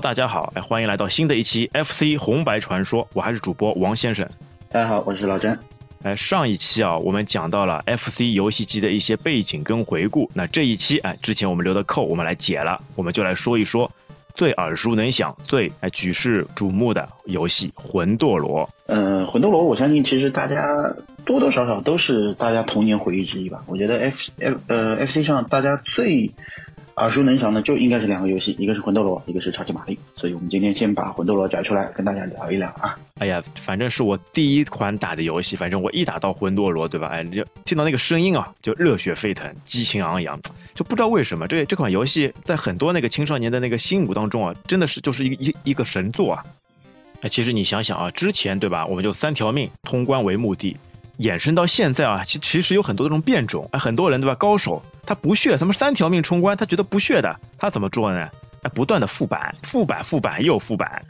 Hello，大家好，哎，欢迎来到新的一期 FC 红白传说，我还是主播王先生。大家好，我是老詹。哎，上一期啊，我们讲到了 FC 游戏机的一些背景跟回顾。那这一期，哎，之前我们留的扣我们来解了，我们就来说一说最耳熟能详、最哎举世瞩目的游戏《魂斗罗》。呃，魂斗罗，我相信其实大家多多少少都是大家童年回忆之一吧。我觉得 F F 呃 FC 上大家最耳熟能详的就应该是两个游戏，一个是魂斗罗，一个是超级玛丽。所以我们今天先把魂斗罗摘出来跟大家聊一聊啊。哎呀，反正是我第一款打的游戏，反正我一打到魂斗罗，对吧？哎，就听到那个声音啊，就热血沸腾，激情昂扬，就不知道为什么这这款游戏在很多那个青少年的那个心目当中啊，真的是就是一一一个神作啊。哎，其实你想想啊，之前对吧，我们就三条命通关为目的，衍生到现在啊，其其实有很多这种变种，哎，很多人对吧，高手他不屑什么三条命冲关，他觉得不屑的，他怎么做呢？哎，不断的复版，复版，复版又复版。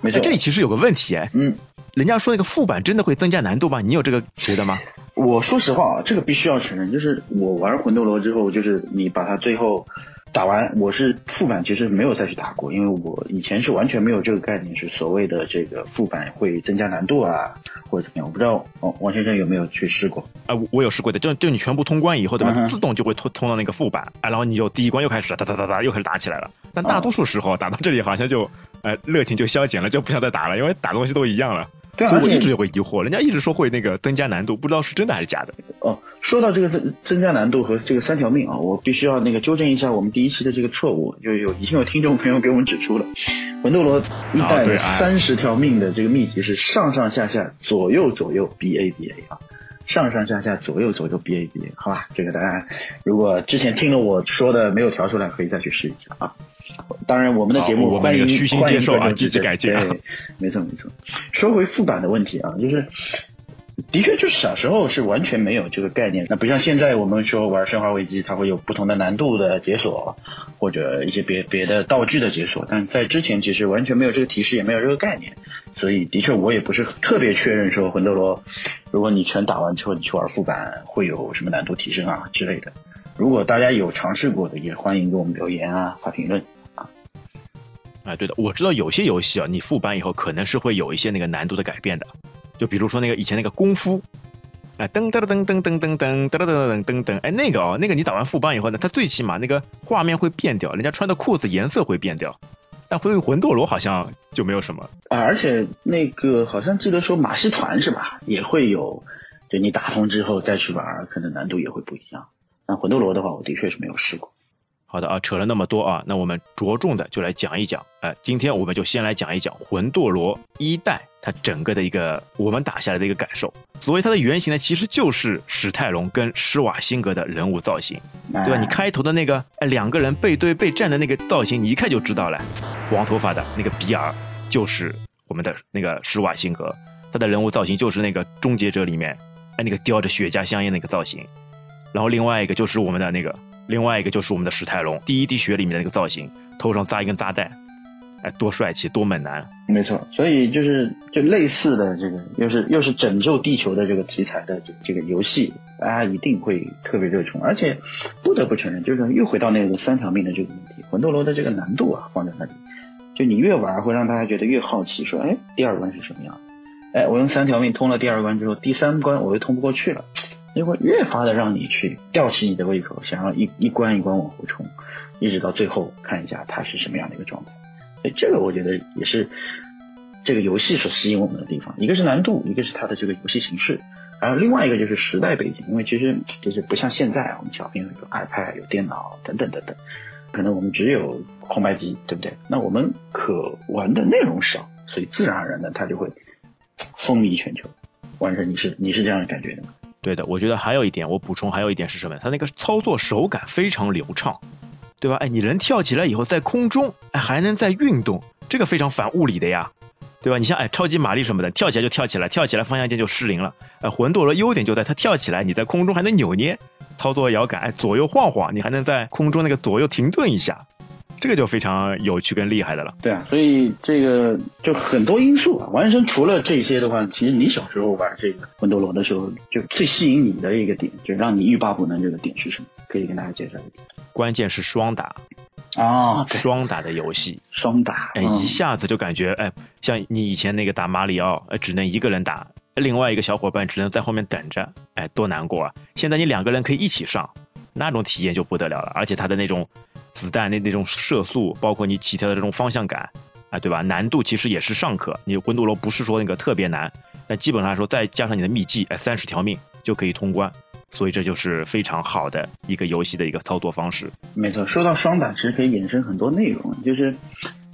没错，这里其实有个问题，哎，嗯，人家说那个复版真的会增加难度吗？你有这个觉得吗？我说实话啊，这个必须要承认，就是我玩魂斗罗之后，就是你把它最后打完，我是副板其实没有再去打过，因为我以前是完全没有这个概念，是所谓的这个副板会增加难度啊，或者怎么样，我不知道王王先生有没有去试过？啊，我我有试过的，就就你全部通关以后，对吧？自动就会通通到那个副板，啊，然后你就第一关又开始哒哒哒哒又开始打起来了。但大多数时候打到这里好像就，呃，热情就消减了，就不想再打了，因为打东西都一样了。对啊，所以我一直有个疑惑，人家一直说会那个增加难度，不知道是真的还是假的。哦，说到这个增增加难度和这个三条命啊，我必须要那个纠正一下我们第一期的这个错误，就有已经有听众朋友给我们指出了，魂斗罗一代的三十条命的这个秘籍是上上下下左右左右 B A B A 啊，上上下下左右左右 B A B A，好吧，这个大家如果之前听了我说的没有调出来，可以再去试一下啊。当然，我们的节目欢迎虚心接受啊，积极改进。对，没错没错。说回副版的问题啊，就是的确就是小时候是完全没有这个概念，那不像现在我们说玩《生化危机》，它会有不同的难度的解锁，或者一些别别的道具的解锁。但在之前其实完全没有这个提示，也没有这个概念，所以的确我也不是特别确认说魂斗罗，如果你全打完之后你去玩副版会有什么难度提升啊之类的。如果大家有尝试过的，也欢迎给我们留言啊，发评论。哎，对的，我知道有些游戏啊，你副版以后可能是会有一些那个难度的改变的，就比如说那个以前那个功夫，哎，噔噔噔噔噔噔噔噔噔噔噔噔，哎，那个哦，那个你打完副班以后呢，它最起码那个画面会变掉，人家穿的裤子颜色会变掉，但魂魂斗罗好像就没有什么啊，而且那个好像记得说马戏团是吧，也会有，就你打通之后再去玩，可能难度也会不一样。那魂斗罗的话，我的确是没有试过。好的啊，扯了那么多啊，那我们着重的就来讲一讲。哎，今天我们就先来讲一讲魂斗罗一代它整个的一个我们打下来的一个感受。所谓它的原型呢，其实就是史泰龙跟施瓦辛格的人物造型，对吧？你开头的那个哎两个人背对背站的那个造型，你一看就知道了，黄头发的那个比尔就是我们的那个施瓦辛格，他的人物造型就是那个终结者里面哎那个叼着雪茄香烟那个造型，然后另外一个就是我们的那个。另外一个就是我们的史泰龙，第一滴血里面的那个造型，头上扎一根扎带，哎，多帅气，多猛男。没错，所以就是就类似的这个，又是又是拯救地球的这个题材的这这个游戏，大家一定会特别热衷。而且不得不承认，就是又回到那个三条命的这个问题，魂斗罗的这个难度啊放在那里，就你越玩会让大家觉得越好奇，说哎，第二关是什么样？哎，我用三条命通了第二关之后，第三关我又通不过去了。就会越发的让你去吊起你的胃口，想要一一关一关往后冲，一直到最后看一下它是什么样的一个状态。所以这个我觉得也是这个游戏所吸引我们的地方，一个是难度，一个是它的这个游戏形式，还有另外一个就是时代背景。因为其实就是不像现在，我们小朋友有 iPad、有电脑等等等等，可能我们只有空白机，对不对？那我们可玩的内容少，所以自然而然的它就会风靡全球。完成，你是你是这样的感觉的吗？对的，我觉得还有一点，我补充还有一点是什么？它那个操作手感非常流畅，对吧？哎，你人跳起来以后在空中，哎，还能在运动，这个非常反物理的呀，对吧？你像哎，超级玛丽什么的，跳起来就跳起来，跳起来方向键就失灵了。哎，魂斗罗优点就在它跳起来，你在空中还能扭捏，操作摇杆，哎，左右晃晃，你还能在空中那个左右停顿一下。这个就非常有趣跟厉害的了。对啊，所以这个就很多因素啊。王先生除了这些的话，其实你小时候玩这个魂斗罗的时候，就最吸引你的一个点，就让你欲罢不能这个点是什么？可以跟大家介绍一下。关键是双打。啊，双打的游戏，双打，哎，一下子就感觉，哎，像你以前那个打马里奥，只能一个人打，另外一个小伙伴只能在后面等着，哎，多难过啊！现在你两个人可以一起上，那种体验就不得了了，而且他的那种子弹那那种射速，包括你起跳的这种方向感，啊，对吧？难度其实也是尚可，你魂斗罗不是说那个特别难，那基本上来说再加上你的秘技，哎，三十条命就可以通关。所以这就是非常好的一个游戏的一个操作方式。没错，说到双打，其实可以衍生很多内容。就是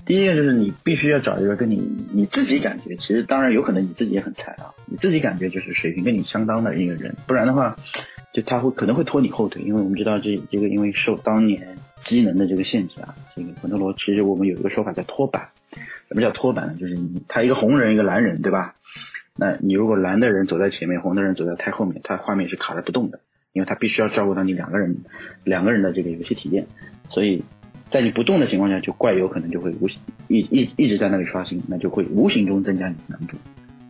第一个，就是你必须要找一个跟你你自己感觉，其实当然有可能你自己也很菜啊，你自己感觉就是水平跟你相当的一个人，不然的话，就他会可能会拖你后腿。因为我们知道这这个，因为受当年机能的这个限制啊，这个魂斗罗其实我们有一个说法叫拖板。什么叫拖板呢？就是你他一个红人一个蓝人，对吧？那你如果蓝的人走在前面，红的人走在太后面，他画面是卡的不动的，因为他必须要照顾到你两个人两个人的这个游戏体验，所以在你不动的情况下，就怪有可能就会无形一一一直在那里刷新，那就会无形中增加你的难度，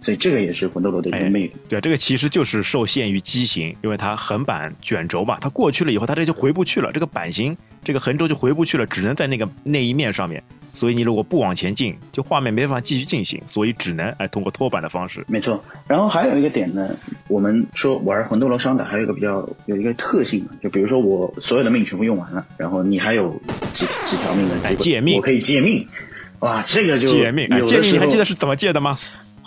所以这个也是魂斗罗的一个魅力。对，这个其实就是受限于机型，因为它横版卷轴嘛，它过去了以后，它这就回不去了，这个版型这个横轴就回不去了，只能在那个那一面上面。所以你如果不往前进，就画面没办法继续进行，所以只能哎通过拖板的方式。没错。然后还有一个点呢，我们说玩魂斗罗双打还有一个比较有一个特性就比如说我所有的命全部用完了，然后你还有几几条命的借命，我可以借命。哇，这个就借命，借命你还记得是怎么借的吗？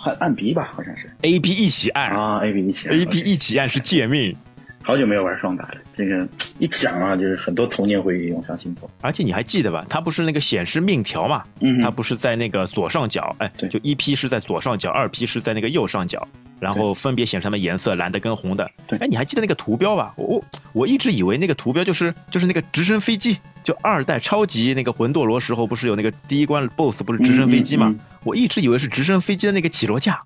还按 B 吧，好像是 A B 一起按啊，A B 一起按，A B 一起按是借命。好久没有玩双打了，这个一讲啊，就是很多童年回忆涌上心头。而且你还记得吧？它不是那个显示命条嘛？嗯，它不是在那个左上角，哎，对，就一 P 是在左上角，二 P 是在那个右上角，然后分别显示它们颜色，蓝的跟红的。对，哎，你还记得那个图标吧？我我一直以为那个图标就是就是那个直升飞机，就二代超级那个魂斗罗时候不是有那个第一关 BOSS 不是直升飞机吗？我一直以为是直升飞机的那个起落架。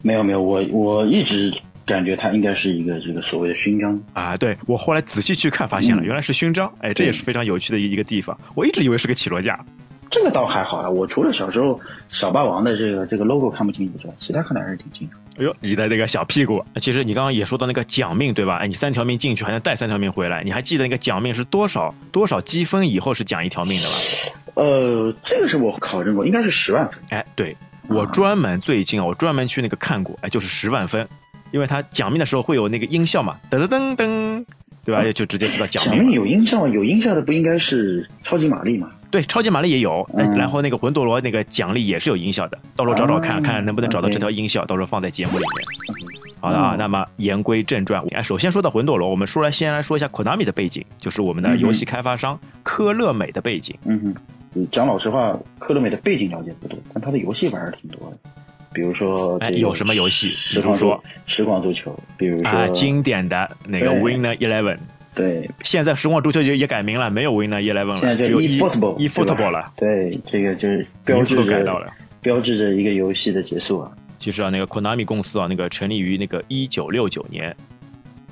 没有没有，我我一直。感觉它应该是一个这个所谓的勋章啊！对我后来仔细去看，发现了原来是勋章。哎，这也是非常有趣的一一个地方。我一直以为是个起落架，这个倒还好了。我除了小时候小霸王的这个这个 logo 看不清楚之外，其他看的还是挺清楚。哎呦，你的那个小屁股！其实你刚刚也说到那个奖命对吧？哎，你三条命进去还能带三条命回来，你还记得那个奖命是多少多少积分以后是奖一条命的吗？呃，这个是我考证过，应该是十万分。哎，对我专门最近啊，我专门去那个看过，哎，就是十万分。因为他奖命的时候会有那个音效嘛，噔噔噔噔，对吧？就直接知道奖命。有音效，有音效的不应该是超级玛丽吗？对，超级玛丽也有。然后那个魂斗罗那个奖励也是有音效的，到时候找找看看能不能找到这条音效，到时候放在节目里面。好的啊，那么言归正传，哎，首先说到魂斗罗，我们说来先来说一下 Konami 的背景，就是我们的游戏开发商科乐美的背景。嗯哼，讲老实话，科乐美的背景了解不多，但他的游戏玩的挺多的。比如说，有什么游戏？比如说实况足球，比如说经典的那个 Winner Eleven。对，现在实况足球就也改名了，没有 Winner Eleven 了，现在叫 eFootball，eFootball 了。对，这个就是标志都改到了标志着一个游戏的结束啊。其实啊，那个 Konami 公司啊，那个成立于那个一九六九年，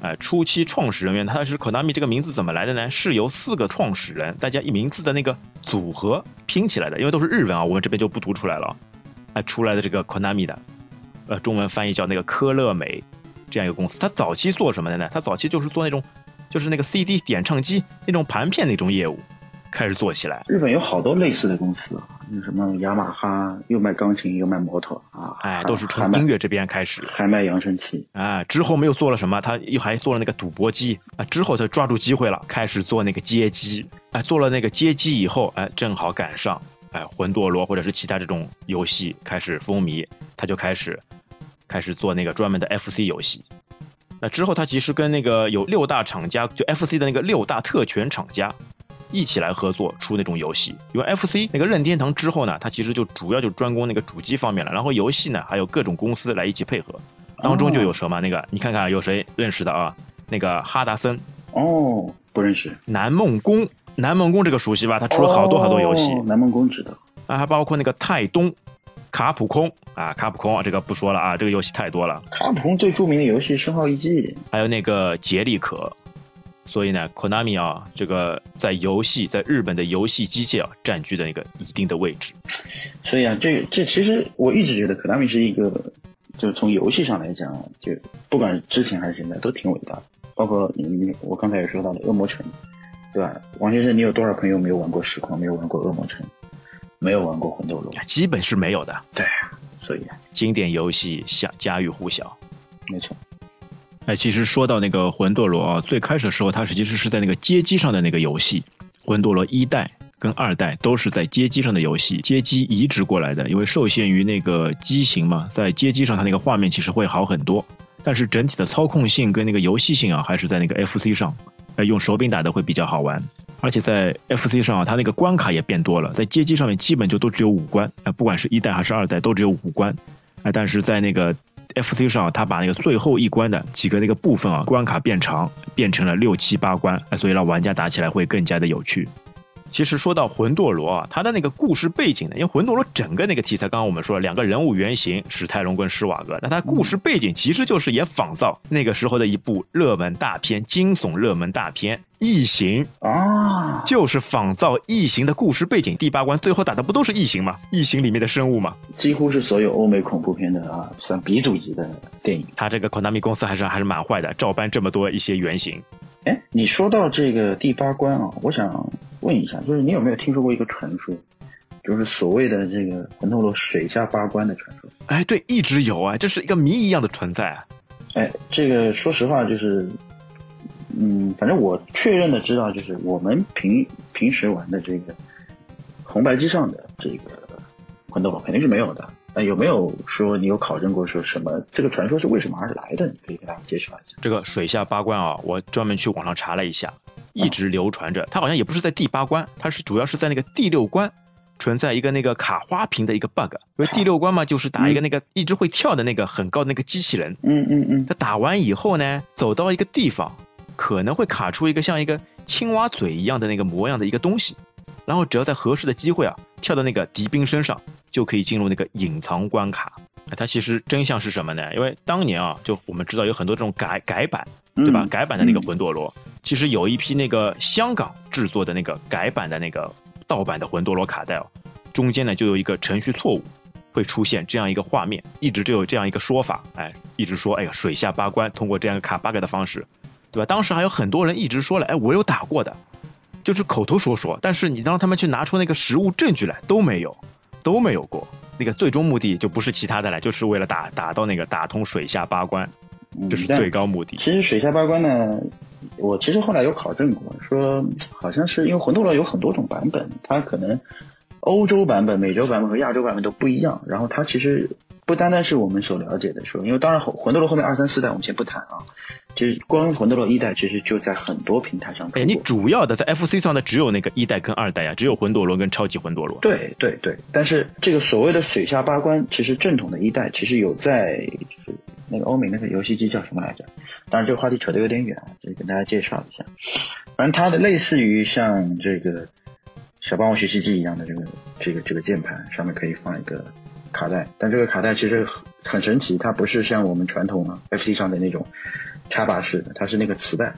哎，初期创始人员他是 Konami 这个名字怎么来的呢？是由四个创始人大家一名字的那个组合拼起来的，因为都是日文啊，我们这边就不读出来了。哎，出来的这个 Konami 的，呃，中文翻译叫那个科乐美，这样一个公司。它早期做什么的呢？它早期就是做那种，就是那个 CD 点唱机那种盘片那种业务，开始做起来。日本有好多类似的公司，那什么雅马哈，又卖钢琴又卖摩托啊，哎，都是从音乐这边开始，还卖扬声器啊。之后没有做了什么，他又还做了那个赌博机啊。之后他抓住机会了，开始做那个街机。哎，做了那个街机以后，哎，正好赶上。哎，魂斗罗或者是其他这种游戏开始风靡，他就开始开始做那个专门的 FC 游戏。那之后，他其实跟那个有六大厂家，就 FC 的那个六大特权厂家一起来合作出那种游戏。因为 FC 那个任天堂之后呢，它其实就主要就专攻那个主机方面了。然后游戏呢，还有各种公司来一起配合，当中就有什么那个，你看看有谁认识的啊？那个哈达森哦，不认识。南梦宫。南梦宫这个熟悉吧？他出了好多好多游戏。南梦宫知道。啊，还包括那个泰东、卡普空啊，卡普空这个不说了啊，这个游戏太多了。卡普空最著名的游戏《生化危机》，还有那个杰利可。所以呢，Konami 啊，这个在游戏在日本的游戏机界啊，占据的那个一定的位置。所以啊，这这其实我一直觉得 Konami 是一个，就是从游戏上来讲，就不管之前还是现在都挺伟大的。包括你你我刚才也说到的《恶魔城》。对吧？王先生，你有多少朋友没有玩过实况，没有玩过恶魔城，没有玩过魂斗罗？基本是没有的。对，所以经典游戏享家喻户晓。没错。哎，其实说到那个魂斗罗啊，最开始的时候，它其实是在那个街机上的那个游戏，魂斗罗一代跟二代都是在街机上的游戏，街机移植过来的，因为受限于那个机型嘛，在街机上它那个画面其实会好很多，但是整体的操控性跟那个游戏性啊，还是在那个 FC 上，哎，用手柄打的会比较好玩，而且在 FC 上啊，它那个关卡也变多了，在街机上面基本就都只有五关，哎，不管是一代还是二代都只有五关，哎，但是在那个 FC 上，它把那个最后一关的几个那个部分啊，关卡变长，变成了六七八关，所以让玩家打起来会更加的有趣。其实说到魂斗罗啊，它的那个故事背景呢，因为魂斗罗整个那个题材，刚刚我们说了两个人物原型史泰龙跟施瓦格，那它故事背景其实就是也仿造那个时候的一部热门大片，惊悚热门大片《异形》啊，就是仿造《异形》的故事背景。第八关最后打的不都是异形吗？异形里面的生物吗？几乎是所有欧美恐怖片的啊，算鼻祖级的电影。它这个 Konami 公司还是还是蛮坏的，照搬这么多一些原型。哎，你说到这个第八关啊，我想问一下，就是你有没有听说过一个传说，就是所谓的这个魂斗罗水下八关的传说？哎，对，一直有啊，这是一个谜一样的存在啊。哎，这个说实话就是，嗯，反正我确认的知道，就是我们平平时玩的这个红白机上的这个魂斗罗肯定是没有的。那有没有说你有考证过说什么这个传说是为什么而来的？你可以给大家介绍一下。这个水下八关啊，我专门去网上查了一下，一直流传着。它好像也不是在第八关，它是主要是在那个第六关存在一个那个卡花瓶的一个 bug。因为第六关嘛，就是打一个那个一直会跳的那个很高的那个机器人。嗯嗯嗯。他打完以后呢，走到一个地方，可能会卡出一个像一个青蛙嘴一样的那个模样的一个东西，然后只要在合适的机会啊，跳到那个敌兵身上。就可以进入那个隐藏关卡。它其实真相是什么呢？因为当年啊，就我们知道有很多这种改改版，对吧？改版的那个魂斗罗，其实有一批那个香港制作的那个改版的那个盗版的魂斗罗卡带哦，中间呢就有一个程序错误，会出现这样一个画面，一直就有这样一个说法，哎，一直说，哎呀，水下八关通过这样一个卡 bug 的方式，对吧？当时还有很多人一直说了，哎，我有打过的，就是口头说说，但是你让他们去拿出那个实物证据来都没有。都没有过，那个最终目的就不是其他的了，就是为了打打到那个打通水下八关，这是最高目的。其实水下八关呢，我其实后来有考证过，说好像是因为魂斗罗有很多种版本，它可能欧洲版本、美洲版本和亚洲版本都不一样，然后它其实不单单是我们所了解的说，因为当然魂魂斗罗后面二三四代我们先不谈啊。就是光魂斗罗一代其实就在很多平台上。哎，你主要的在 FC 上的只有那个一代跟二代呀，只有魂斗罗跟超级魂斗罗。对对对，但是这个所谓的水下八关，其实正统的一代其实有在就是那个欧美那个游戏机叫什么来着？当然这个话题扯得有点远啊，就跟大家介绍一下。反正它的类似于像这个小霸王学习机一样的这个这个这个键盘上面可以放一个卡带，但这个卡带其实很神奇，它不是像我们传统啊 FC 上的那种。插拔式的，它是那个磁带，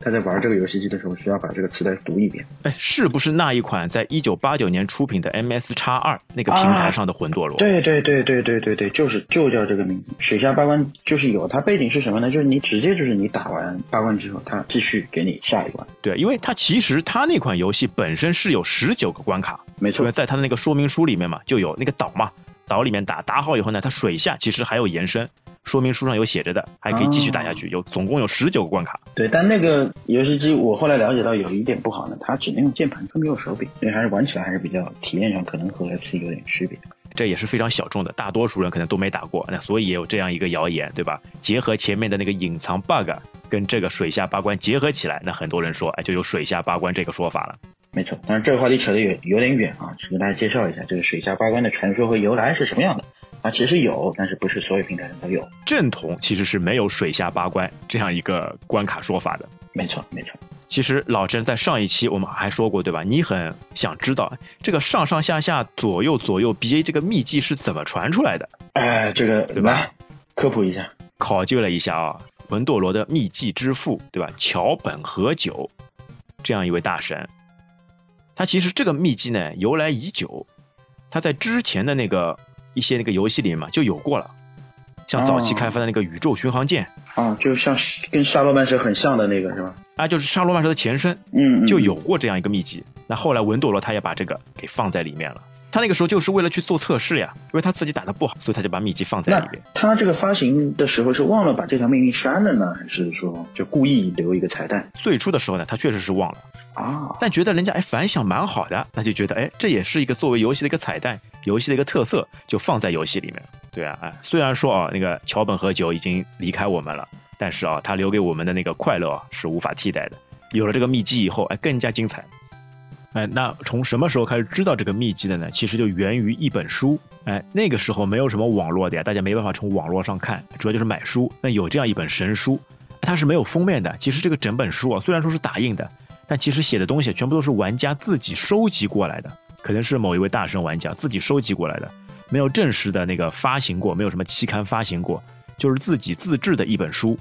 他在玩这个游戏机的时候需要把这个磁带读一遍。哎，是不是那一款在一九八九年出品的 MS 叉二那个平台上的魂斗罗？对对对对对对对，就是就叫这个名字。水下八关就是有，它背景是什么呢？就是你直接就是你打完八关之后，它继续给你下一关。对，因为它其实它那款游戏本身是有十九个关卡，没错，在它的那个说明书里面嘛，就有那个岛嘛，岛里面打打好以后呢，它水下其实还有延伸。说明书上有写着的，还可以继续打下去。有总共有十九个关卡。对，但那个游戏机我后来了解到有一点不好呢，它只能用键盘，它没有手柄，所以还是玩起来还是比较体验上可能和 FC 有点区别。这也是非常小众的，大多数人可能都没打过。那所以也有这样一个谣言，对吧？结合前面的那个隐藏 bug，跟这个水下八关结合起来，那很多人说，哎，就有水下八关这个说法了。没错，但是这个话题扯得有有点远啊，只给大家介绍一下这个水下八关的传说和由来是什么样的。啊，其实有，但是不是所有平台上都有。正统其实是没有水下八关这样一个关卡说法的。没错，没错。其实老郑在上一期我们还说过，对吧？你很想知道这个上上下下、左右左右 BA 这个秘籍是怎么传出来的？哎，这个对吧？科普一下，考究了一下啊，魂斗罗的秘籍之父，对吧？桥本和久这样一位大神，他其实这个秘籍呢由来已久，他在之前的那个。一些那个游戏里面嘛就有过了，像早期开发的那个宇宙巡航舰啊，就像跟沙罗曼蛇很像的那个是吧？啊，就是沙罗曼蛇的前身，嗯，就有过这样一个秘籍。那后来文斗罗他也把这个给放在里面了。他那个时候就是为了去做测试呀，因为他自己打的不好，所以他就把秘籍放在里面。他这个发行的时候是忘了把这条命令删了呢，还是说就故意留一个彩蛋？最初的时候呢，他确实是忘了啊，但觉得人家哎反响蛮好的，那就觉得哎这也是一个作为游戏的一个彩蛋，游戏的一个特色，就放在游戏里面。对啊，哎，虽然说啊那个桥本和久已经离开我们了，但是啊他留给我们的那个快乐啊是无法替代的。有了这个秘籍以后，哎更加精彩。哎，那从什么时候开始知道这个秘籍的呢？其实就源于一本书。哎，那个时候没有什么网络的呀，大家没办法从网络上看，主要就是买书。那有这样一本神书，它是没有封面的。其实这个整本书啊，虽然说是打印的，但其实写的东西全部都是玩家自己收集过来的，可能是某一位大神玩家自己收集过来的，没有正式的那个发行过，没有什么期刊发行过，就是自己自制的一本书，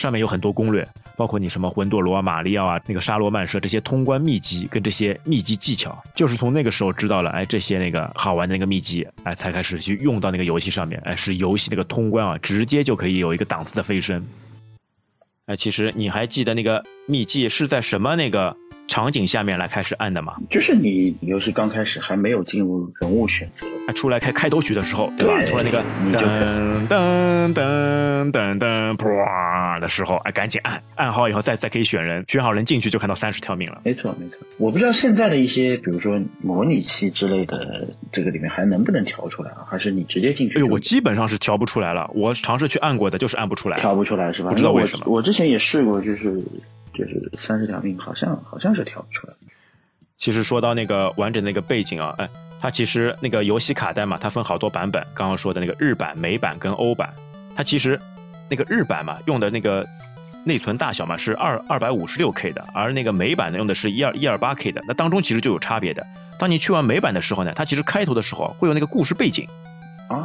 上面有很多攻略。包括你什么魂斗罗、马里奥啊，那个沙罗曼蛇这些通关秘籍跟这些秘籍技巧，就是从那个时候知道了，哎，这些那个好玩的那个秘籍，哎，才开始去用到那个游戏上面，哎，使游戏那个通关啊，直接就可以有一个档次的飞升。哎，其实你还记得那个秘籍是在什么那个？场景下面来开始按的嘛，就是你游戏刚开始还没有进入人物选择，出来开开头曲的时候，对吧？出来那个噔噔噔噔噔啪的时候，哎，赶紧按按好以后再再可以选人，选好人进去就看到三十条命了。没错没错，我不知道现在的一些，比如说模拟器之类的，这个里面还能不能调出来啊？还是你直接进去？哎呦，我基本上是调不出来了，我尝试去按过的，就是按不出来，调不出来是吧？不知道为什么，我之前也试过，就是。就是三十条命，好像好像是调不出来。其实说到那个完整的那个背景啊，哎，它其实那个游戏卡带嘛，它分好多版本。刚刚说的那个日版、美版跟欧版，它其实那个日版嘛，用的那个内存大小嘛是二二百五十六 K 的，而那个美版呢用的是一二一二八 K 的。那当中其实就有差别的。当你去完美版的时候呢，它其实开头的时候会有那个故事背景，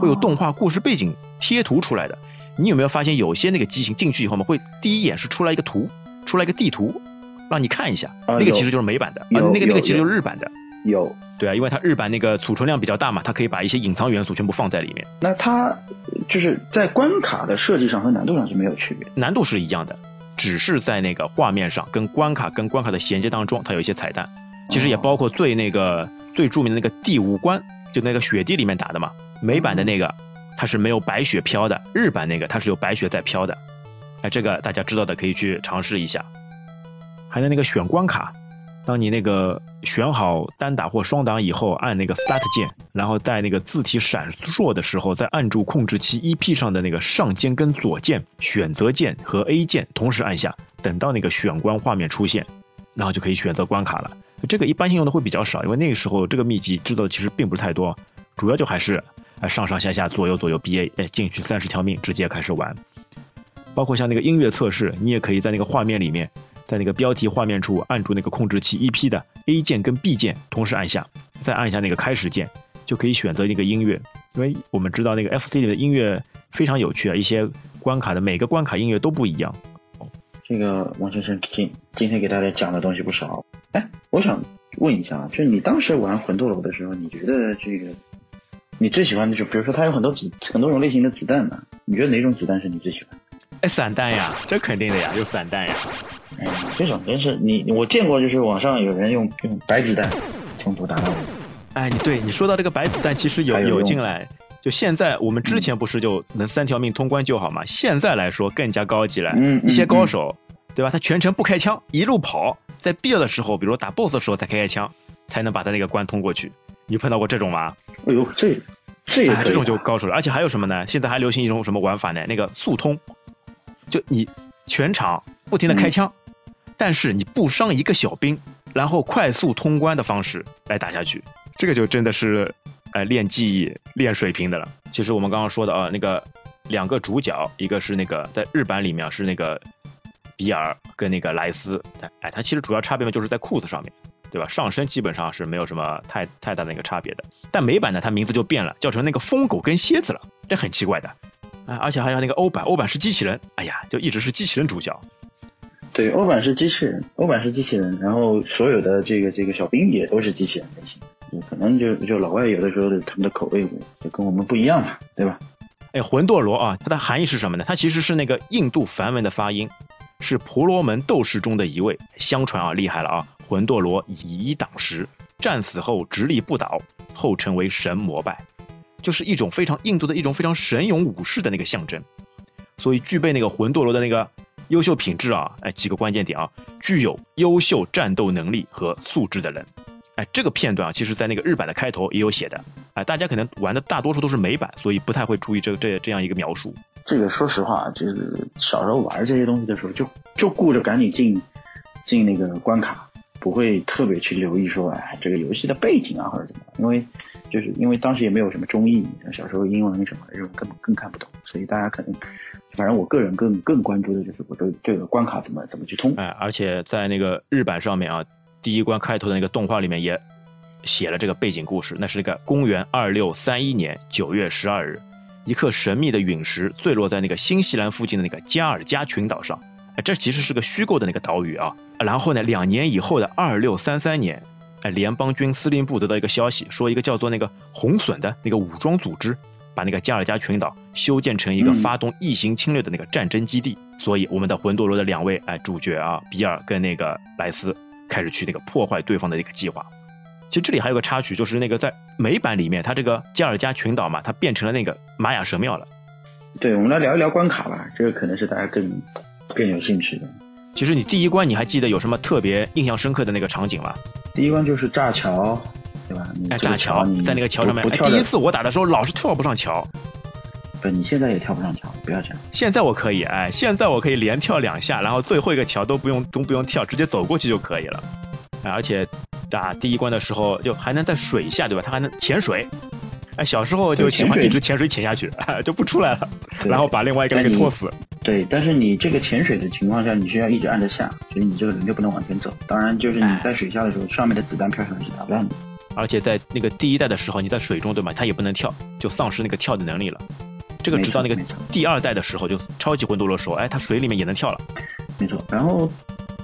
会有动画故事背景贴图出来的。你有没有发现有些那个机型进去以后嘛，会第一眼是出来一个图？出来一个地图，让你看一下，那个其实就是美版的，啊，那个那个其实就是日版的。有，对啊，因为它日版那个储存量比较大嘛，它可以把一些隐藏元素全部放在里面。那它就是在关卡的设计上和难度上是没有区别，难度是一样的，只是在那个画面上跟关卡跟关卡的衔接当中，它有一些彩蛋。其实也包括最那个最著名的那个第五关，就那个雪地里面打的嘛。美版的那个它是没有白雪飘的，日版那个它是有白雪在飘的。这个大家知道的可以去尝试一下。还有那个选关卡，当你那个选好单打或双打以后，按那个 Start 键，然后在那个字体闪烁的时候，再按住控制器 EP 上的那个上键跟左键选择键和 A 键同时按下，等到那个选关画面出现，然后就可以选择关卡了。这个一般性用的会比较少，因为那个时候这个秘籍制造其实并不是太多，主要就还是上上下下左右左右 BA 哎进去三十条命直接开始玩。包括像那个音乐测试，你也可以在那个画面里面，在那个标题画面处按住那个控制器 EP 的 A 键跟 B 键同时按下，再按下那个开始键，就可以选择那个音乐。因为我们知道那个 FC 里的音乐非常有趣啊，一些关卡的每个关卡音乐都不一样。这个王先生今今天给大家讲的东西不少。哎，我想问一下啊，就是你当时玩魂斗罗的时候，你觉得这个你最喜欢的就比如说它有很多子很多种类型的子弹嘛？你觉得哪种子弹是你最喜欢？哎，散弹呀，这肯定的呀，有散弹呀。哎，这种真是你我见过，就是网上有人用用白子弹冲突打到。哎，你对你说到这个白子弹，其实有有进来。就现在，我们之前不是就能三条命通关就好嘛？现在来说更加高级了。嗯。一些高手，对吧？他全程不开枪，一路跑，在必要的时候，比如打 BOSS 的时候才开开枪，才能把他那个关通过去。你碰到过这种吗？哎呦，这这也这种就高手了。而且还有什么呢？现在还流行一种什么玩法呢？那个速通。就你全场不停的开枪，但是你不伤一个小兵，然后快速通关的方式来打下去，这个就真的是，呃，练技艺、练水平的了。其实我们刚刚说的啊，那个两个主角，一个是那个在日版里面是那个比尔跟那个莱斯，哎，它其实主要差别呢就是在裤子上面，对吧？上身基本上是没有什么太太大的一个差别的。但美版呢，它名字就变了，叫成那个疯狗跟蝎子了，这很奇怪的。啊，而且还有那个欧版，欧版是机器人，哎呀，就一直是机器人主角。对，欧版是机器人，欧版是机器人，然后所有的这个这个小兵也都是机器人类型，可能就就老外有的时候他们的口味就跟我们不一样嘛，对吧？哎，魂斗罗啊，它的含义是什么呢？它其实是那个印度梵文的发音，是婆罗门斗士中的一位。相传啊，厉害了啊！魂斗罗以一挡十，战死后直立不倒，后成为神膜拜，就是一种非常印度的一种非常神勇武士的那个象征。所以具备那个魂斗罗的那个优秀品质啊，哎，几个关键点啊，具有优秀战斗能力和素质的人。哎，这个片段啊，其实在那个日版的开头也有写的。哎，大家可能玩的大多数都是美版，所以不太会注意这这这样一个描述。这个说实话，就是小时候玩这些东西的时候，就就顾着赶紧进进那个关卡，不会特别去留意说，哎，这个游戏的背景啊或者怎么，因为就是因为当时也没有什么中译，小时候英文什么这种根本更看不懂，所以大家可能，反正我个人更更关注的就是我对这个关卡怎么怎么去通。哎，而且在那个日版上面啊。第一关开头的那个动画里面也写了这个背景故事，那是一个公元二六三一年九月十二日，一颗神秘的陨石坠落在那个新西兰附近的那个加尔加群岛上。哎，这其实是个虚构的那个岛屿啊。然后呢，两年以后的二六三三年，哎，联邦军司令部得到一个消息，说一个叫做那个红隼的那个武装组织，把那个加尔加群岛修建成一个发动异形侵略的那个战争基地。所以，我们的魂斗罗的两位哎主角啊，比尔跟那个莱斯。开始去那个破坏对方的一个计划。其实这里还有个插曲，就是那个在美版里面，它这个加尔加群岛嘛，它变成了那个玛雅神庙了。对，我们来聊一聊关卡吧，这个可能是大家更更有兴趣的。其实你第一关你还记得有什么特别印象深刻的那个场景吗？第一关就是炸桥，对吧？哎，炸桥，在那个桥上面。第一次我打的时候老是跳不上桥。不，你现在也跳不上桥，不要这样。现在我可以，哎，现在我可以连跳两下，然后最后一个桥都不用都不用跳，直接走过去就可以了。哎，而且打第一关的时候就还能在水下，对吧？它还能潜水。哎，小时候就喜欢一直潜水潜下去，就不出来了，然后把另外一个人给拖死。对，但是你这个潜水的情况下，你需要一直按着下，所以你这个人就不能往前走。当然，就是你在水下的时候，上面的子弹飘上来是打不烂的。而且在那个第一代的时候，你在水中，对吗？它也不能跳，就丧失那个跳的能力了。这个直到那个第二代的时候，就超级魂斗罗时候，哎，它水里面也能跳了。没错，然后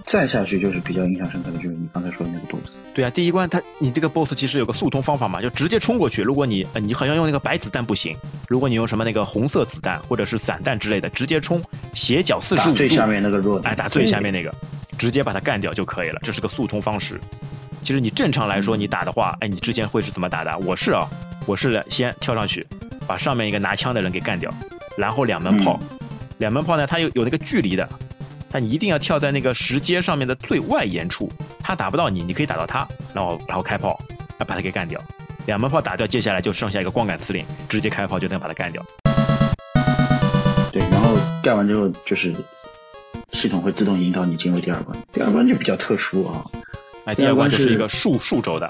再下去就是比较印象深刻的，就是你刚才说的那个 BOSS。对啊，第一关它你这个 BOSS 其实有个速通方法嘛，就直接冲过去。如果你你好像用那个白子弹不行，如果你用什么那个红色子弹或者是散弹之类的，直接冲斜角四十五度，最下面那个弱，哎，打最下面那个，直接把它干掉就可以了。这是个速通方式。其实你正常来说你打的话，哎，你之前会是怎么打的？我是啊，我是先跳上去，把上面一个拿枪的人给干掉。然后两门炮，两门炮呢，它有有那个距离的，它你一定要跳在那个石阶上面的最外沿处，他打不到你，你可以打到他，然后然后开炮，来把他给干掉。两门炮打掉，接下来就剩下一个光杆司令，直接开炮就能把他干掉。对，然后干完之后就是系统会自动引导你进入第二关，第二关就比较特殊啊，哎，第二关就是一个竖竖轴的。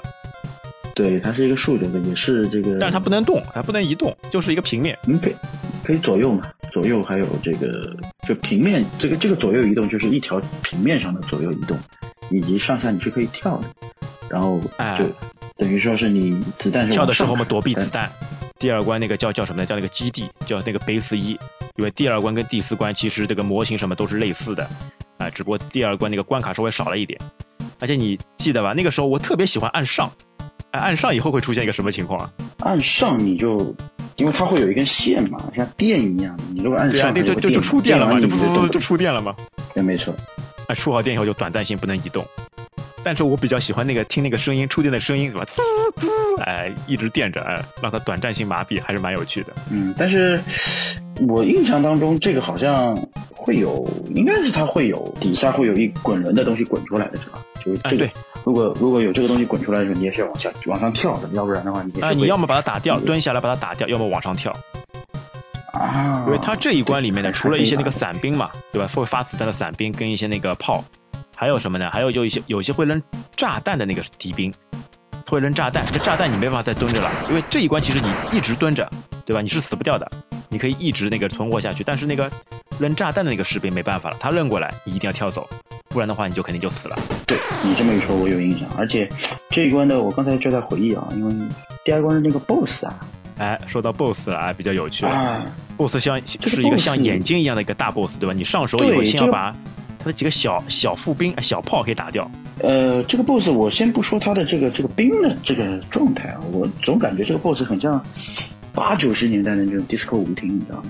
对，它是一个竖轴的，也是这个，但是它不能动，它不能移动，就是一个平面。嗯，对，可以左右嘛，左右还有这个，就平面这个这个左右移动就是一条平面上的左右移动，以及上下你是可以跳的，然后就等于说是你子弹跳的时候嘛躲避子弹。第二关那个叫叫什么呢？叫那个基地，叫那个 base 一，因为第二关跟第四关其实这个模型什么都是类似的，啊，只不过第二关那个关卡稍微少了一点，而且你记得吧？那个时候我特别喜欢按上。哎，按上以后会出现一个什么情况啊？按上你就，因为它会有一根线嘛，像电一样。你如果按上，就就就触电了嘛，就就就触电了嘛。对，没错。那触好电以后就短暂性不能移动。但是我比较喜欢那个听那个声音，触电的声音，是吧？滋滋，哎，一直电着，哎，让它短暂性麻痹，还是蛮有趣的。嗯，但是我印象当中，这个好像会有，应该是它会有底下会有一滚轮的东西滚出来的是吧？就这个。如果如果有这个东西滚出来的时候，你也是要往下往上跳的，要不然的话，你啊，你要么把它打掉，蹲下来把它打掉，要么往上跳。啊，因为它这一关里面呢，除了一些那个伞兵嘛，对吧？会发子弹的伞兵跟一些那个炮，还有什么呢？还有就一些有些会扔炸弹的那个敌兵，会扔炸弹。这炸弹你没办法再蹲着了，因为这一关其实你一直蹲着，对吧？你是死不掉的，你可以一直那个存活下去。但是那个扔炸弹的那个士兵没办法了，他扔过来，你一定要跳走。不然的话，你就肯定就死了。对你这么一说，我有印象。而且这一关的，我刚才就在回忆啊，因为第二关的那个 BOSS 啊，哎，说到 BOSS 啊，比较有趣啊。BOSS 像是一个像眼睛一样的一个大 BOSS，对吧？你上手以后先要把他的几个小小副兵、小炮给打掉。呃，这个 BOSS 我先不说他的这个这个兵的这个状态啊，我总感觉这个 BOSS 很像八九十年代的那种 disco 舞厅，你知道吗？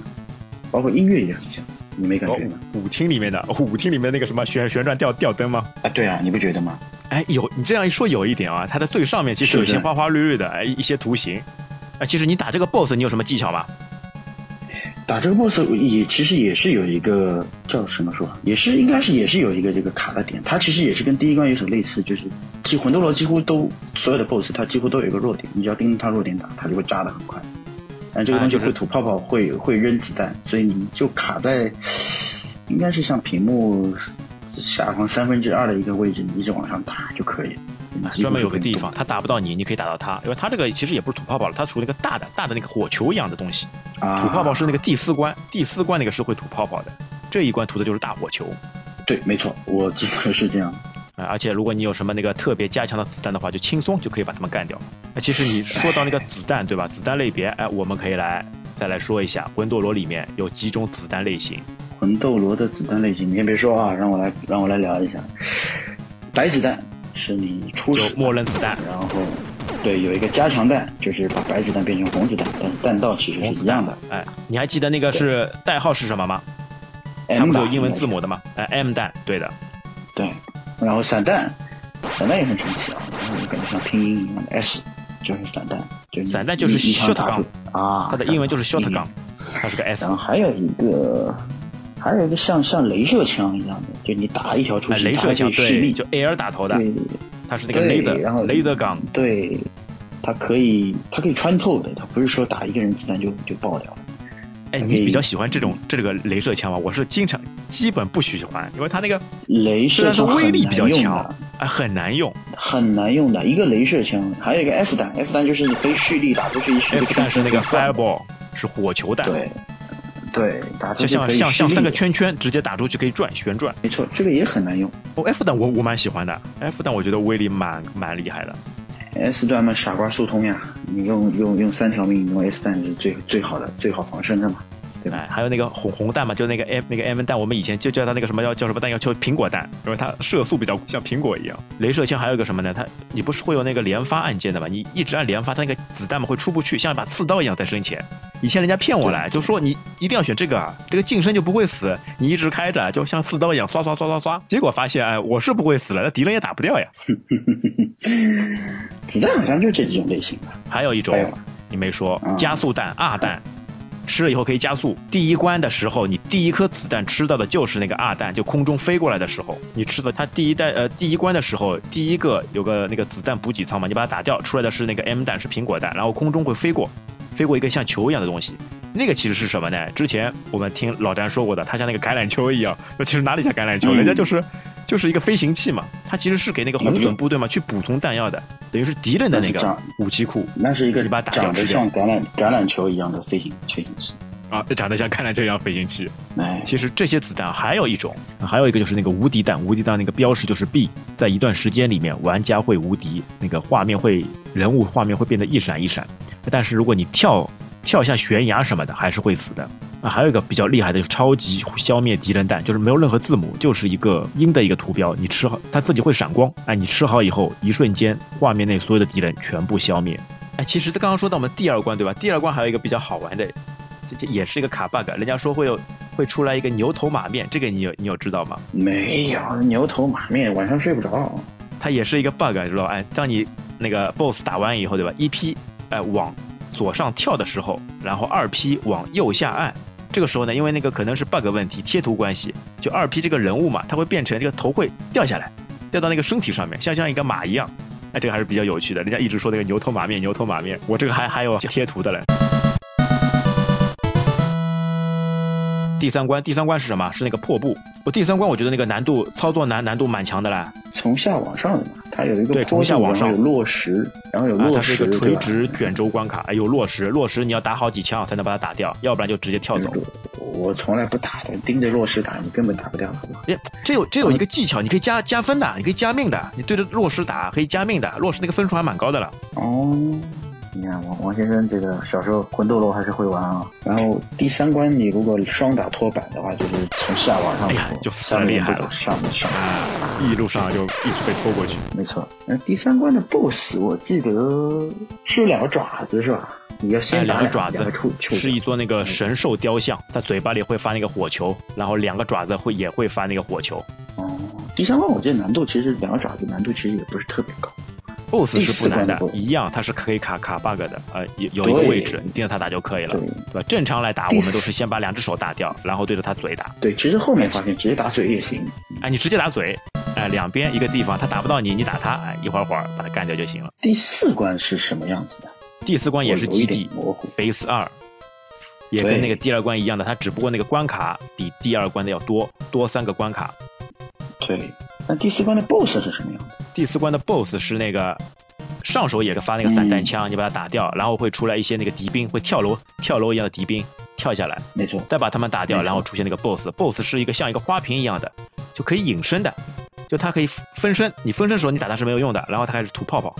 包括音乐也很像，你没感觉吗？舞厅里面的舞厅里面那个什么旋旋转吊吊灯吗？啊，对啊，你不觉得吗？哎，有你这样一说有一点啊，它的最上面其实有一些花花绿绿的哎一些图形。哎，其实你打这个 boss 你有什么技巧吗？打这个 boss 也其实也是有一个叫什么说，也是应该是也是有一个这个卡的点，它其实也是跟第一关有所类似，就是几魂斗罗几乎都所有的 boss 它几乎都有一个弱点，你只要盯着它弱点打，它就会炸的很快。但这个东西会吐泡泡，会会扔子弹，所以你就卡在应该是像屏幕下方三分之二的一个位置，你一直往上打就可以。专门有个地方，它打不到你，你可以打到它，因为它这个其实也不是吐泡泡了，它属于那个大的大的那个火球一样的东西。啊吐泡泡是那个第四关，第四关那个是会吐泡泡的，这一关吐的就是大火球。对，没错，我记得是这样。啊，而且如果你有什么那个特别加强的子弹的话，就轻松就可以把他们干掉。那其实你说到那个子弹，对吧？子弹类别，哎，我们可以来再来说一下，魂斗罗里面有几种子弹类型。魂斗罗的子弹类型，你先别说啊，让我来让我来聊一下。白子弹是你初始默认子弹，然后对有一个加强弹，就是把白子弹变成红子弹，但弹道其实是一样的。哎，你还记得那个是代号是什么吗？它不是有英文字母的吗？哎，M 弹，对的，对。然后散弹，散弹也很神奇啊，然后感觉像拼音一样的 S，就是散弹，就散弹就是 shotgun 啊，它的英文就是 shotgun，它是个 S。然后还有一个，还有一个像像镭射枪一样的，就你打一条出去，镭射枪对，就 air 打头的，它是那个 laser，然后 laser gun，对，它可以它可以穿透的，它不是说打一个人子弹就就爆掉了。哎，你比较喜欢这种这个镭射枪吗？我是经常基本不喜欢，因为它那个镭射枪威力比较强，哎，很难用，很难用的。一个镭射枪，还有一个 F 弹，F 弹就是你可以蓄力打出去一 F 弹是那个 fireball，是火球弹，对，对，打就像像像三个圈圈，直接打出去可以转旋转。没错，这个也很难用。哦，F 弹我我蛮喜欢的，F 弹我觉得威力蛮蛮厉害的。S 弹嘛，傻瓜速通呀，你用用用三条命，用 S 弹是最最好的，最好防身的嘛。哎，还有那个红红弹嘛，就那个 M 那个 M 弹，我们以前就叫它那个什么叫叫什么弹？叫苹果弹，因为它射速比较像苹果一样。镭射枪还有一个什么呢？它你不是会有那个连发按键的嘛？你一直按连发，它那个子弹嘛会出不去，像一把刺刀一样在身前。以前人家骗我来，就说你一定要选这个，啊，这个近身就不会死，你一直开着就像刺刀一样刷刷刷刷刷。结果发现哎，我是不会死了，那敌人也打不掉呀。子弹好像就这几种类型吧。还有一种你没说，加速弹二弹。吃了以后可以加速。第一关的时候，你第一颗子弹吃到的就是那个二弹，就空中飞过来的时候，你吃的它第一代呃第一关的时候，第一个有个那个子弹补给仓嘛，你把它打掉，出来的是那个 M 弹，是苹果弹，然后空中会飞过，飞过一个像球一样的东西。那个其实是什么呢？之前我们听老詹说过的，它像那个橄榄球一样。那其实哪里像橄榄球？人家就是。就是一个飞行器嘛，它其实是给那个红隼部队嘛去补充弹药的，等于是敌人的那个武器库。那是一个你把长得像橄榄橄榄球一样的飞行飞行器啊，长得像橄榄球一样飞行器。哎，其实这些子弹还有一种，还有一个就是那个无敌弹，无敌弹那个标识就是 B，在一段时间里面玩家会无敌，那个画面会人物画面会变得一闪一闪，但是如果你跳跳下悬崖什么的，还是会死的。啊，还有一个比较厉害的，就是超级消灭敌人弹，就是没有任何字母，就是一个鹰的一个图标，你吃好，它自己会闪光，哎，你吃好以后，一瞬间画面内所有的敌人全部消灭。哎，其实这刚刚说到我们第二关对吧？第二关还有一个比较好玩的，这这也是一个卡 bug，人家说会有会出来一个牛头马面，这个你有你有知道吗？没有，牛头马面晚上睡不着，它也是一个 bug，知道吧？哎，当你那个 boss 打完以后对吧？一 P 哎往左上跳的时候，然后二 P 往右下按。这个时候呢，因为那个可能是 bug 问题，贴图关系，就二 P 这个人物嘛，它会变成这个头会掉下来，掉到那个身体上面，像像一个马一样。哎，这个还是比较有趣的。人家一直说那个牛头马面，牛头马面，我这个还还有贴图的嘞。第三关，第三关是什么？是那个破布。我第三关我觉得那个难度操作难难度蛮强的啦。从下往上的嘛，它有一个对，从下往上有落石，然后有落石，它是一个垂直卷轴关卡，有落石，落石你要打好几枪才能把它打掉，要不然就直接跳走。我从来不打的，盯着落石打，你根本打不掉？哎，这有这有一个技巧，你可以加加分的，你可以加命的，你对着落石打可以加命的，落石那个分数还蛮高的了。哦。你看王王先生这个小时候魂斗罗还是会玩啊。然后第三关你如果双打拖板的话，就是从下往上拖，就太厉害了，上上一路上就一直被拖过去。没错。那第三关的 BOSS 我记得是有两个爪子是吧？你要先打两个爪子是一座那个神兽雕像，它嘴巴里会发那个火球，然后两个爪子会也会发那个火球。哦，第三关我觉得难度其实两个爪子难度其实也不是特别高。BOSS 是不难的的一样，它是可以卡卡 bug 的，呃，有有一个位置，你盯着它打就可以了，对对吧？正常来打，我们都是先把两只手打掉，然后对着它嘴打。对，其实后面发现直接打嘴也行。哎，你直接打嘴，哎，两边一个地方，它打不到你，你打它，哎，一会儿会儿把它干掉就行了。第四关是什么样子的？第四关也是基地模糊。base 二，也跟那个第二关一样的，它只不过那个关卡比第二关的要多多三个关卡。对，那第四关的 BOSS 是什么样的？第四关的 BOSS 是那个上手也是发那个散弹枪，你把它打掉，然后会出来一些那个敌兵，会跳楼跳楼一样的敌兵跳下来，没错，再把他们打掉，然后出现那个 BOSS。BOSS 是一个像一个花瓶一样的，就可以隐身的，就它可以分身。你分身的时候你打它是没有用的，然后它开始吐泡泡，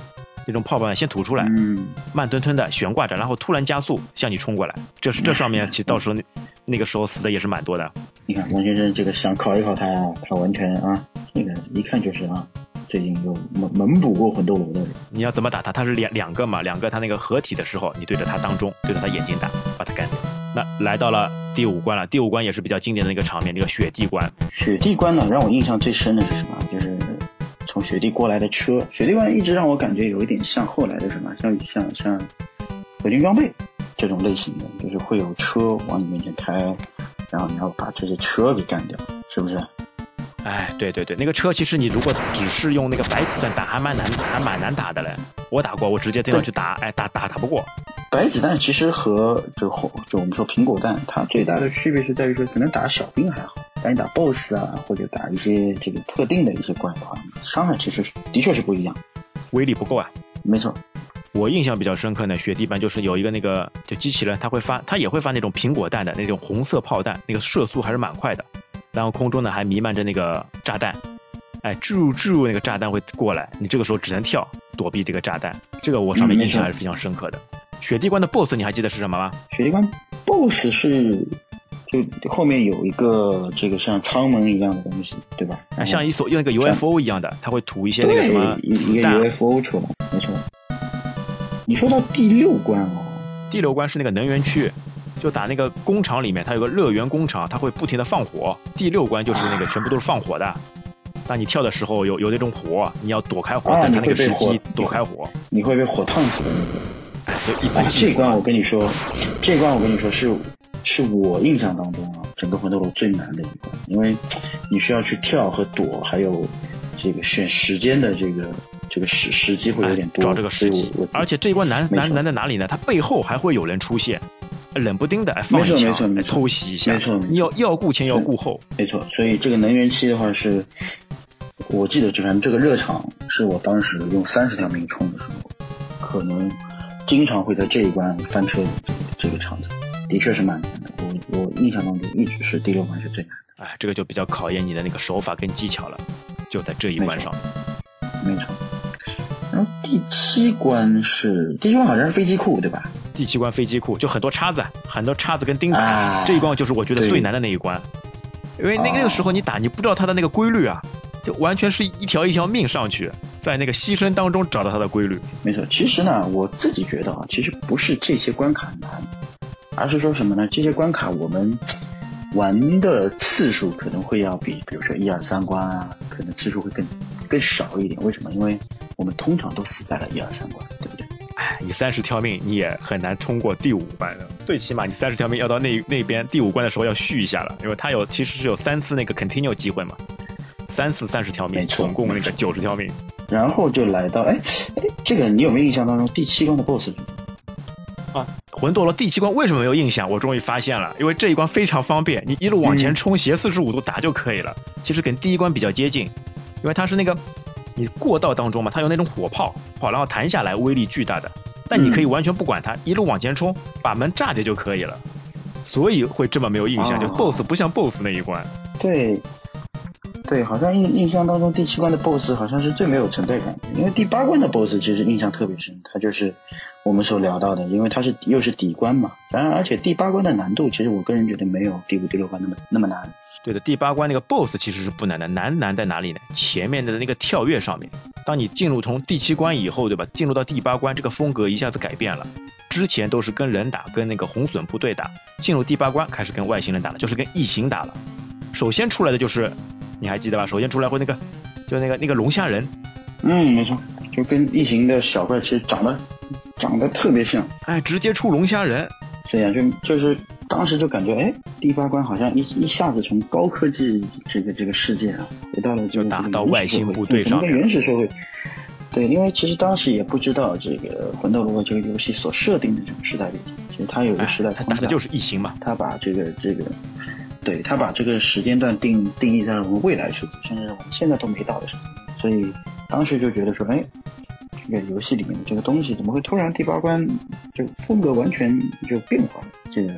那种泡泡呢先吐出来，嗯，慢吞吞的悬挂着，然后突然加速向你冲过来。这是这上面其实到时候那那个时候死的也是蛮多的。你看王先生这个想考一考他呀，他完全啊，那个一看就是啊，最近有猛猛补过魂斗罗的人。你要怎么打他？他是两两个嘛，两个他那个合体的时候，你对着他当中，对着他眼睛打，把他干掉。那来到了第五关了，第五关也是比较经典的一个场面，这个雪地关。雪地关呢，让我印象最深的是什么？雪地过来的车。雪地关一直让我感觉有一点像后来的什么，像像像合金装备这种类型的，就是会有车往你面前开，然后你要把这些车给干掉，是不是？哎，对对对，那个车其实你如果只是用那个白子弹打，还蛮难，还蛮难打的嘞。我打过，我直接这样去打，哎，打打打不过。白子弹其实和这个火，就我们说苹果弹，它最大的区别是在于说，可能打小兵还好，但你打 BOSS 啊，或者打一些这个特定的一些怪的话，伤害其实是的确是不一样。威力不够啊。没错，我印象比较深刻呢，雪地班就是有一个那个就机器人，它会发，它也会发那种苹果弹的那种红色炮弹，那个射速还是蛮快的。然后空中呢还弥漫着那个炸弹，哎，注注那个炸弹会过来，你这个时候只能跳躲避这个炸弹。这个我上面印象还是非常深刻的。雪地关的 BOSS 你还记得是什么吗？雪地关 BOSS 是就后面有一个这个像舱门一样的东西，对吧？啊，像一所用那个 UFO 一样的，它会吐一些那个什么一一个。UFO 出来，没错。你说到第六关哦，第六关是那个能源区，就打那个工厂里面，它有个乐园工厂，它会不停的放火。第六关就是那个全部都是放火的。当你跳的时候有有那种火，你要躲开火，啊等它那个时你会被火机躲开火。你会被火烫死的那个。哎，就一啊喷，气死这关我跟你说，这关我跟你说是是我印象当中啊，整个魂斗罗最难的一关，因为你需要去跳和躲，还有这个选时间的这个这个时时机会有点多，哎找这个时机。而且这一关难难难在哪里呢？它背后还会有人出现，冷不丁的哎放一没错枪没错偷袭一下没错没错，你要要顾前要顾后。没错，所以这个能源期的话是，我记得这反正这个热场是我当时用三十条命冲的时候，可能经常会在这一关翻车的这个这个场景，的确是蛮难的。我我印象当中一直是第六关是最难的，哎，这个就比较考验你的那个手法跟技巧了，就在这一关上。没错。然后第七关是第七关好像是飞机库对吧？第七关飞机库就很多叉子，很多叉子跟钉子，啊这一关就是我觉得最难的那一关，因为那个哦那个时候你打你不知道它的那个规律啊，就完全是一条一条命上去，在那个牺牲当中找到它的规律。没错，其实呢，我自己觉得啊，其实不是这些关卡难，而是说什么呢？这些关卡我们玩的次数可能会要比，比如说一二三关啊，可能次数会更更少一点。为什么？因为我们通常都死在了一二三关，对不对？哎，你三十条命你也很难通过第五关的，最起码你三十条命要到那那边第五关的时候要续一下了，因为它有其实是有三次那个 continue 机会嘛，三次三十条命，总共那个九十条命。然后就来到，哎哎，这个你有没有印象当中第七关的 BOSS？啊，魂斗罗第七关为什么没有印象？我终于发现了，因为这一关非常方便，你一路往前冲，斜四十五度打就可以了。其实跟第一关比较接近，因为它是那个你过道当中嘛，它有那种火炮，炮然后弹下来，威力巨大的。但你可以完全不管它，一路往前冲，把门炸掉就可以了。所以会这么没有印象，哦就 BOSS 不像 BOSS 那一关。对，对，好像印印象当中第七关的 BOSS 好像是最没有存在感的，因为第八关的 BOSS 其实印象特别深，它就是我们所聊到的，因为它是又是底关嘛，然而而且第八关的难度其实我个人觉得没有第五、第六关那么那么难。对的，第八关那个 BOSS 其实是不难的，难难在哪里呢？前面的那个跳跃上面。当你进入从第七关以后，对吧？进入到第八关，这个风格一下子改变了，之前都是跟人打，跟那个红隼部队打，进入第八关开始跟外星人打了，就是跟异形打了。首先出来的就是，你还记得吧？首先出来会那个，就那个那个龙虾人。嗯，没错，就跟异形的小怪其实长得长得特别像。哎，直接出龙虾人，是呀就就是当时就感觉，哎，第八关好像一一下子从高科技这个这个世界啊，回到了就打到外星部队上，原始社会。对，因为其实当时也不知道这个《魂斗罗》这个游戏所设定的这种时代背景，其实它有一个时代框架，它打的就是异形嘛。它把这个这个，对，他把这个时间段定定义在了我们未来世界，甚至我们现在都没到的时候。所以当时就觉得说，哎，这个游戏里面的这个东西怎么会突然第八关就风格完全就变化了？这个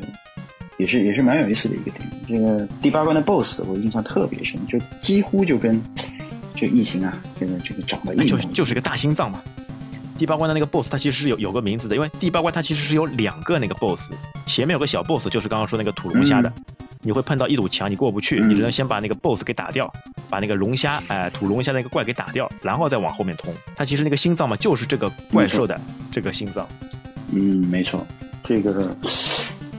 也是也是蛮有意思的一个点。这个第八关的 BOSS 我印象特别深，就几乎就跟。就异形啊，这个这个长得就就是个大心脏嘛。第八关的那个 boss，它其实是有有个名字的，因为第八关它其实是有两个那个 boss，前面有个小 boss，就是刚刚说那个土龙虾的。你会碰到一堵墙，你过不去，你只能先把那个 boss 给打掉，把那个龙虾，哎，土龙虾那个怪给打掉，然后再往后面通。它其实那个心脏嘛，就是这个怪兽的这个心脏。嗯，没错，这个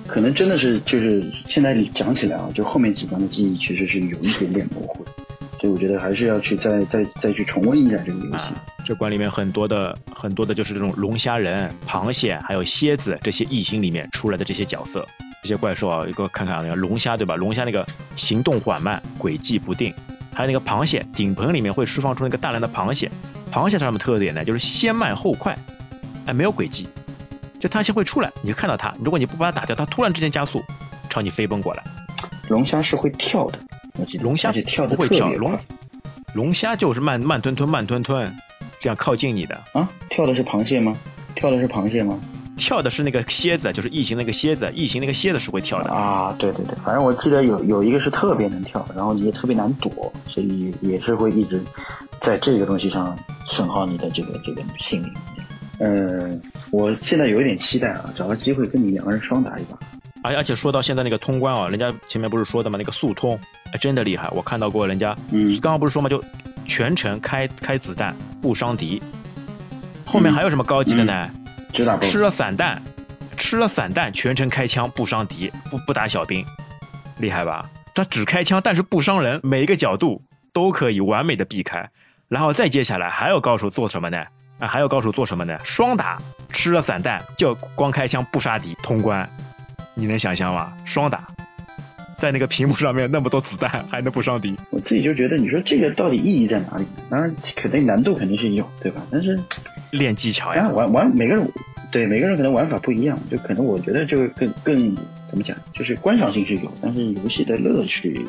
可能真的是就是现在讲起来啊，就后面几关的记忆其实是有一点点模糊的。所以我觉得还是要去再再再去重温一下这个游戏。这关里面很多的很多的就是这种龙虾人、螃蟹还有蝎子这些异形里面出来的这些角色，这些怪兽啊，一个看看那个龙虾对吧？龙虾那个行动缓慢、轨迹不定，还有那个螃蟹，顶棚里面会释放出那个大量的螃蟹。螃蟹它什么特点呢？就是先慢后快，哎，没有轨迹，就它先会出来，你就看到它，如果你不把它打掉，它突然之间加速朝你飞奔过来。龙虾是会跳的。龙虾跳不会跳，龙龙虾就是慢慢吞吞慢吞吞，这样靠近你的啊？跳的是螃蟹吗？跳的是螃蟹吗？跳的是那个蝎子，就是异形那个蝎子，异形那个蝎子是会跳的啊！对对对，反正我记得有有一个是特别能跳，然后也特别难躲，所以也是会一直在这个东西上损耗你的这个这个性命。嗯，我现在有一点期待啊，找个机会跟你两个人双打一把。而而且说到现在那个通关啊，人家前面不是说的吗？那个速通，哎，真的厉害！我看到过人家，嗯，刚刚不是说吗？就全程开开子弹不伤敌。后面还有什么高级的呢？吃了散弹，吃了散弹，全程开枪不伤敌，不不打小兵，厉害吧？他只开枪，但是不伤人，每一个角度都可以完美的避开。然后再接下来还有高手做什么呢？啊，还有高手做什么呢？双打，吃了散弹就光开枪不杀敌，通关。你能想象吗？双打，在那个屏幕上面那么多子弹，还能不伤敌？我自己就觉得，你说这个到底意义在哪里？当然，肯定难度肯定是有，对吧？但是练技巧呀，玩玩每个人对每个人可能玩法不一样，就可能我觉得这个更更怎么讲，就是观赏性是有，但是游戏的乐趣，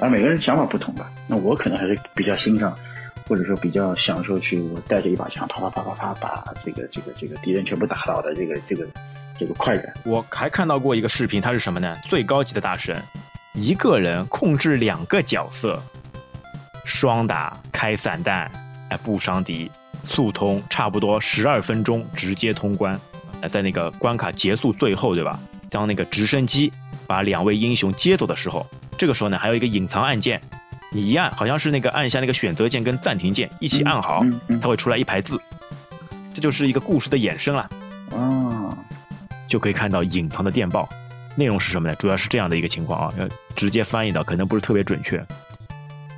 而每个人想法不同吧。那我可能还是比较欣赏，或者说比较享受去我带着一把枪，啪啪啪啪啪把这个这个这个敌人全部打倒的这个这个。这个快感，我还看到过一个视频，它是什么呢？最高级的大神，一个人控制两个角色，双打开散弹，哎不伤敌，速通差不多十二分钟直接通关。哎，在那个关卡结束最后，对吧？当那个直升机把两位英雄接走的时候，这个时候呢，还有一个隐藏按键，你一按，好像是那个按下那个选择键跟暂停键一起按好，它会出来一排字，这就是一个故事的衍生了。啊。就可以看到隐藏的电报，内容是什么呢？主要是这样的一个情况啊，要直接翻译的可能不是特别准确。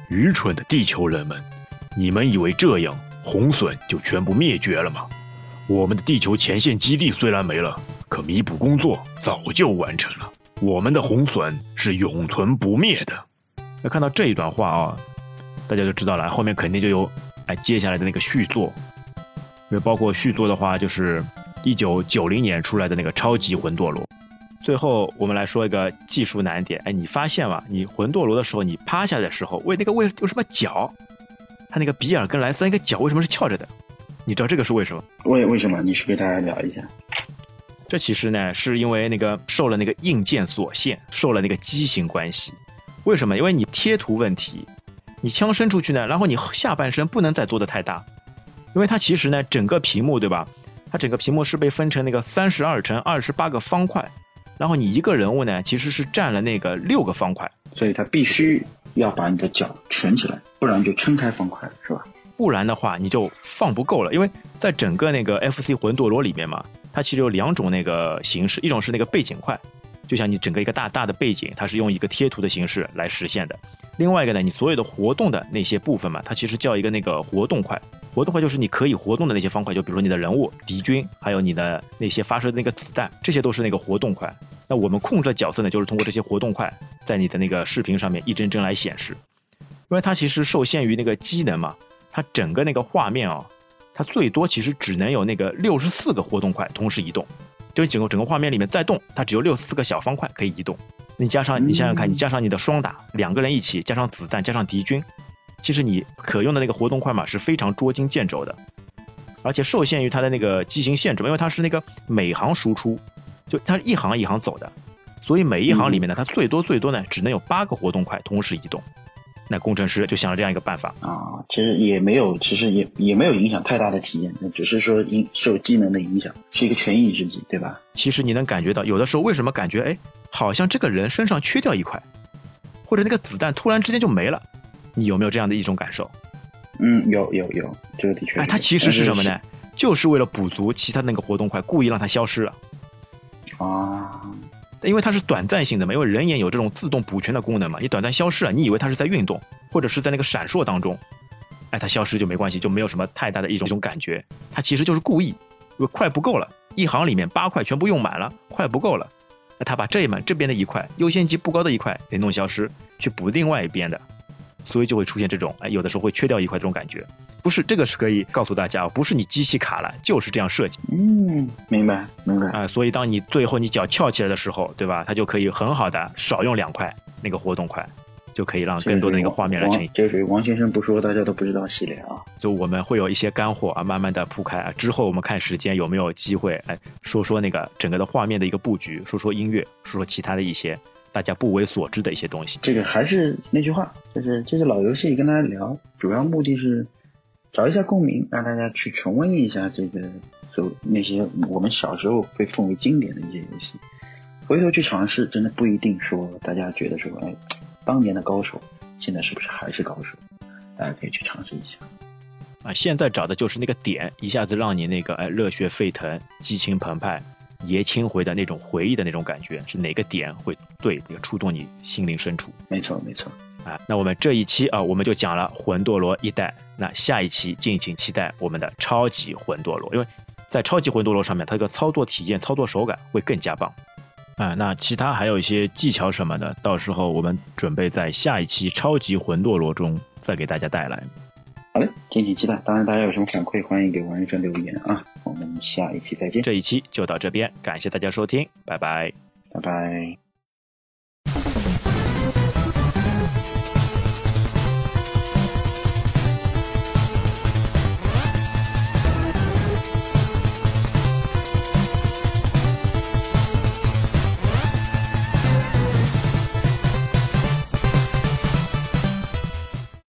愚蠢的地球人们，你们以为这样红隼就全部灭绝了吗？我们的地球前线基地虽然没了，可弥补工作早就完成了。我们的红隼是永存不灭的。那看到这一段话啊，大家就知道了，后面肯定就有哎接下来的那个续作，因为包括续作的话就是。一九九零年出来的那个超级魂斗罗，最后我们来说一个技术难点。哎，你发现吗？你魂斗罗的时候，你趴下的时候，为那个为有什么脚？他那个比尔跟莱斯那个脚为什么是翘着的？你知道这个是为什么？为为什么？你是给大家聊一下。这其实呢，是因为那个受了那个硬件所限，受了那个畸形关系。为什么？因为你贴图问题，你枪伸出去呢，然后你下半身不能再做的太大，因为它其实呢，整个屏幕对吧？它整个屏幕是被分成那个三十二乘二十八个方块，然后你一个人物呢其实是占了那个六个方块，所以它必须要把你的脚蜷起来，不然就撑开方块了，是吧？不然的话你就放不够了，因为在整个那个 FC 魂斗罗里面嘛，它其实有两种那个形式，一种是那个背景块，就像你整个一个大大的背景，它是用一个贴图的形式来实现的。另外一个呢，你所有的活动的那些部分嘛，它其实叫一个那个活动块。活动块就是你可以活动的那些方块，就比如说你的人物、敌军，还有你的那些发射的那个子弹，这些都是那个活动块。那我们控制的角色呢，就是通过这些活动块，在你的那个视频上面一帧帧来显示。因为它其实受限于那个机能嘛，它整个那个画面啊，它最多其实只能有那个六十四个活动块同时移动，就整个整个画面里面再动，它只有六十四个小方块可以移动。你加上你想想看，你加上你的双打，两个人一起加上子弹加上敌军，其实你可用的那个活动块嘛是非常捉襟见肘的，而且受限于它的那个机型限制，因为它是那个每行输出，就它一行一行走的，所以每一行里面呢，它最多最多呢只能有八个活动块同时移动。那工程师就想了这样一个办法啊，其实也没有，其实也也没有影响太大的体验，那只是说因受机能的影响，是一个权宜之计，对吧？其实你能感觉到，有的时候为什么感觉哎，好像这个人身上缺掉一块，或者那个子弹突然之间就没了，你有没有这样的一种感受？嗯，有有有，这个的确。哎，它其实是什么呢？就是为了补足其他那个活动块，故意让它消失了。啊。因为它是短暂性的嘛，因为人眼有这种自动补全的功能嘛，你短暂消失了，你以为它是在运动，或者是在那个闪烁当中，哎，它消失就没关系，就没有什么太大的一种一种感觉，它其实就是故意，因为快不够了，一行里面八块全部用满了，快不够了，那他把这一满这边的一块优先级不高的一块给弄消失，去补另外一边的，所以就会出现这种，哎，有的时候会缺掉一块这种感觉。不是这个是可以告诉大家，不是你机器卡了，就是这样设计。嗯，明白明白啊。所以当你最后你脚翘起来的时候，对吧？它就可以很好的少用两块那个活动块，就可以让更多的那个画面来呈现。这属于王先生不说大家都不知道系列啊。就我们会有一些干货啊，慢慢的铺开啊。之后我们看时间有没有机会，哎，说说那个整个的画面的一个布局，说说音乐，说说其他的一些大家不为所知的一些东西。这个还是那句话，就是这是老游戏，跟大家聊，主要目的是。找一下共鸣，让大家去重温一下这个，就那些我们小时候被奉为经典的一些游戏，回头去尝试，真的不一定说大家觉得说，哎，当年的高手，现在是不是还是高手？大家可以去尝试一下。啊，现在找的就是那个点，一下子让你那个哎热血沸腾、激情澎湃、爷青回的那种回忆的那种感觉，是哪个点会对那个触动你心灵深处？没错，没错。啊，那我们这一期啊，我们就讲了魂斗罗一代。那下一期敬请期待我们的超级魂斗罗，因为在超级魂斗罗上面，它这个操作体验、操作手感会更加棒。啊，那其他还有一些技巧什么的，到时候我们准备在下一期超级魂斗罗中再给大家带来。好嘞，敬请期待。当然，大家有什么反馈，欢迎给王医生留言啊。我们下一期再见。这一期就到这边，感谢大家收听，拜拜，拜拜。